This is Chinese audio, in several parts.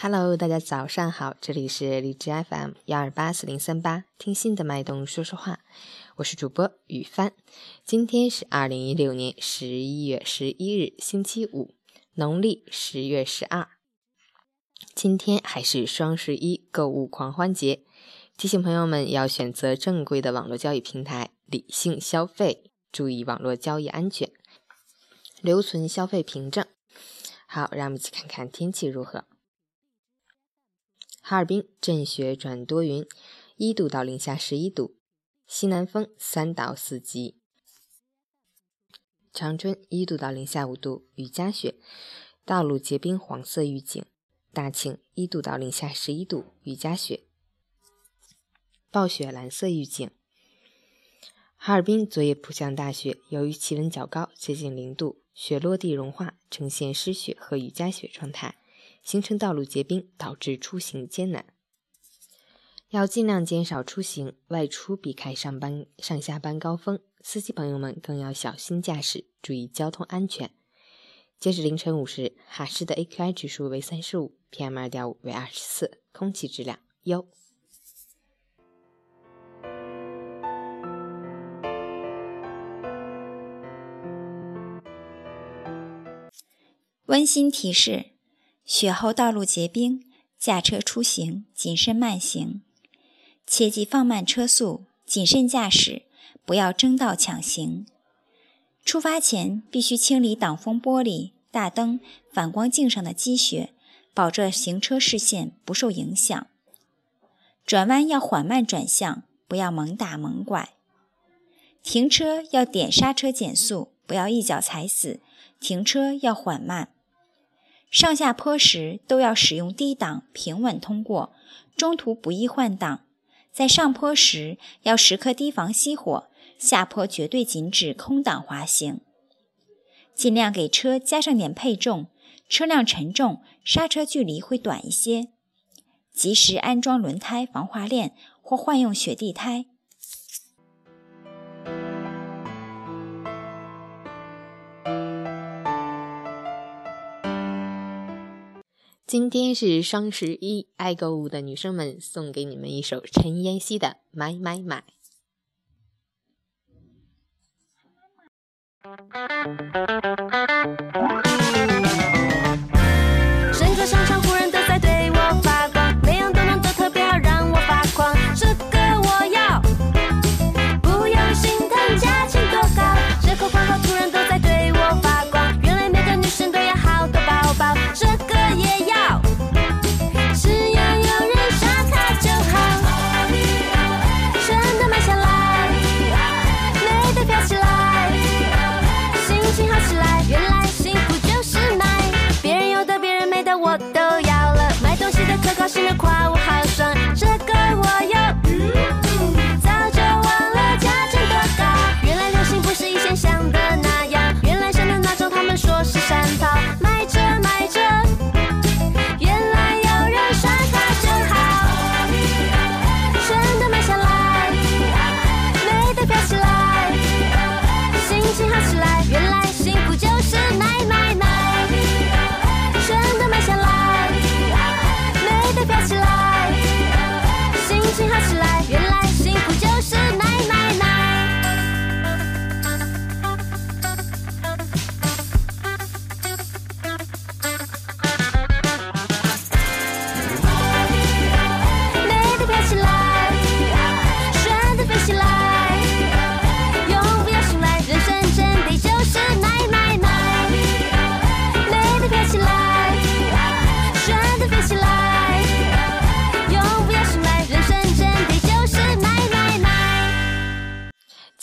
Hello，大家早上好，这里是荔枝 FM 幺二八四零三八，听心的脉动说说话，我是主播雨帆。今天是二零一六年十一月十一日，星期五，农历十月十二。今天还是双十一购物狂欢节，提醒朋友们要选择正规的网络交易平台，理性消费，注意网络交易安全，留存消费凭证。好，让我们一起看看天气如何。哈尔滨阵雪转多云，一度到零下十一度，西南风三到四级。长春一度到零下五度，雨夹雪，道路结冰黄色预警。大庆一度到零下十一度，雨夹雪，暴雪蓝色预警。哈尔滨昨夜普降大雪，由于气温较高，接近零度，雪落地融化，呈现湿雪和雨夹雪状态。形成道路结冰，导致出行艰难，要尽量减少出行，外出避开上班上下班高峰。司机朋友们更要小心驾驶，注意交通安全。截止凌晨五时，哈市的 AQI 指数为三十五，PM 二点五为二十四，空气质量优。温馨提示。雪后道路结冰，驾车出行谨慎慢行，切记放慢车速，谨慎驾驶，不要争道抢行。出发前必须清理挡风玻璃、大灯、反光镜上的积雪，保证行车视线不受影响。转弯要缓慢转向，不要猛打猛拐。停车要点刹车减速，不要一脚踩死。停车要缓慢。上下坡时都要使用低档，平稳通过，中途不宜换挡。在上坡时要时刻提防熄火，下坡绝对禁止空挡滑行。尽量给车加上点配重，车辆沉重，刹车距离会短一些。及时安装轮胎防滑链或换用雪地胎。今天是双十一，爱购物的女生们送给你们一首陈妍希的《买买买》。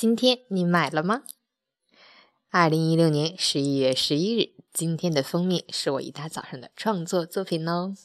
今天你买了吗？二零一六年十一月十一日，今天的封面是我一大早上的创作作品哦。